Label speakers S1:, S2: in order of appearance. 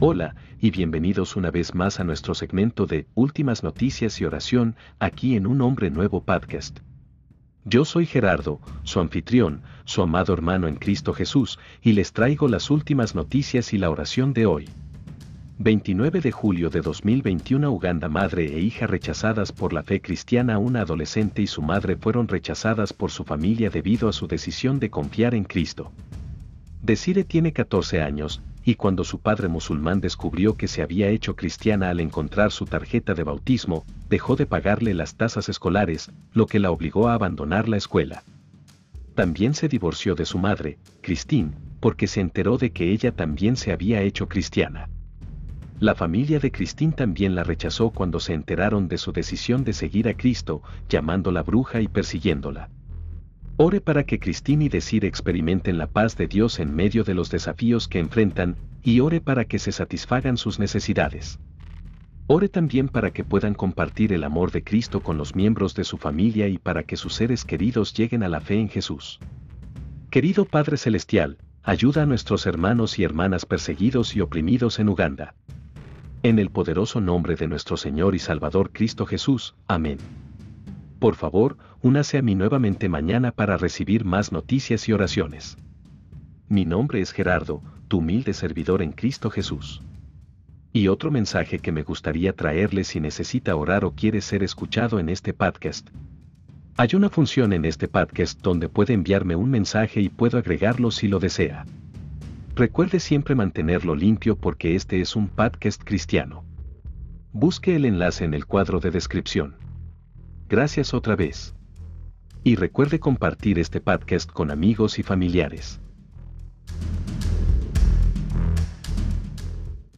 S1: Hola, y bienvenidos una vez más a nuestro segmento de Últimas Noticias y Oración, aquí en Un Hombre Nuevo Podcast. Yo soy Gerardo, su anfitrión, su amado hermano en Cristo Jesús, y les traigo las últimas noticias y la oración de hoy. 29 de julio de 2021 Uganda Madre e hija rechazadas por la fe cristiana Una adolescente y su madre fueron rechazadas por su familia debido a su decisión de confiar en Cristo. Desire tiene 14 años, y cuando su padre musulmán descubrió que se había hecho cristiana al encontrar su tarjeta de bautismo, dejó de pagarle las tasas escolares, lo que la obligó a abandonar la escuela. También se divorció de su madre, Christine, porque se enteró de que ella también se había hecho cristiana. La familia de Christine también la rechazó cuando se enteraron de su decisión de seguir a Cristo, llamándola bruja y persiguiéndola. Ore para que Christine y Desir experimenten la paz de Dios en medio de los desafíos que enfrentan, y ore para que se satisfagan sus necesidades. Ore también para que puedan compartir el amor de Cristo con los miembros de su familia y para que sus seres queridos lleguen a la fe en Jesús. Querido Padre Celestial, ayuda a nuestros hermanos y hermanas perseguidos y oprimidos en Uganda. En el poderoso nombre de nuestro Señor y Salvador Cristo Jesús. Amén. Por favor, únase a mí nuevamente mañana para recibir más noticias y oraciones. Mi nombre es Gerardo, tu humilde servidor en Cristo Jesús. Y otro mensaje que me gustaría traerle si necesita orar o quiere ser escuchado en este podcast. Hay una función en este podcast donde puede enviarme un mensaje y puedo agregarlo si lo desea. Recuerde siempre mantenerlo limpio porque este es un podcast cristiano. Busque el enlace en el cuadro de descripción. Gracias otra vez. Y recuerde compartir este podcast con amigos y familiares.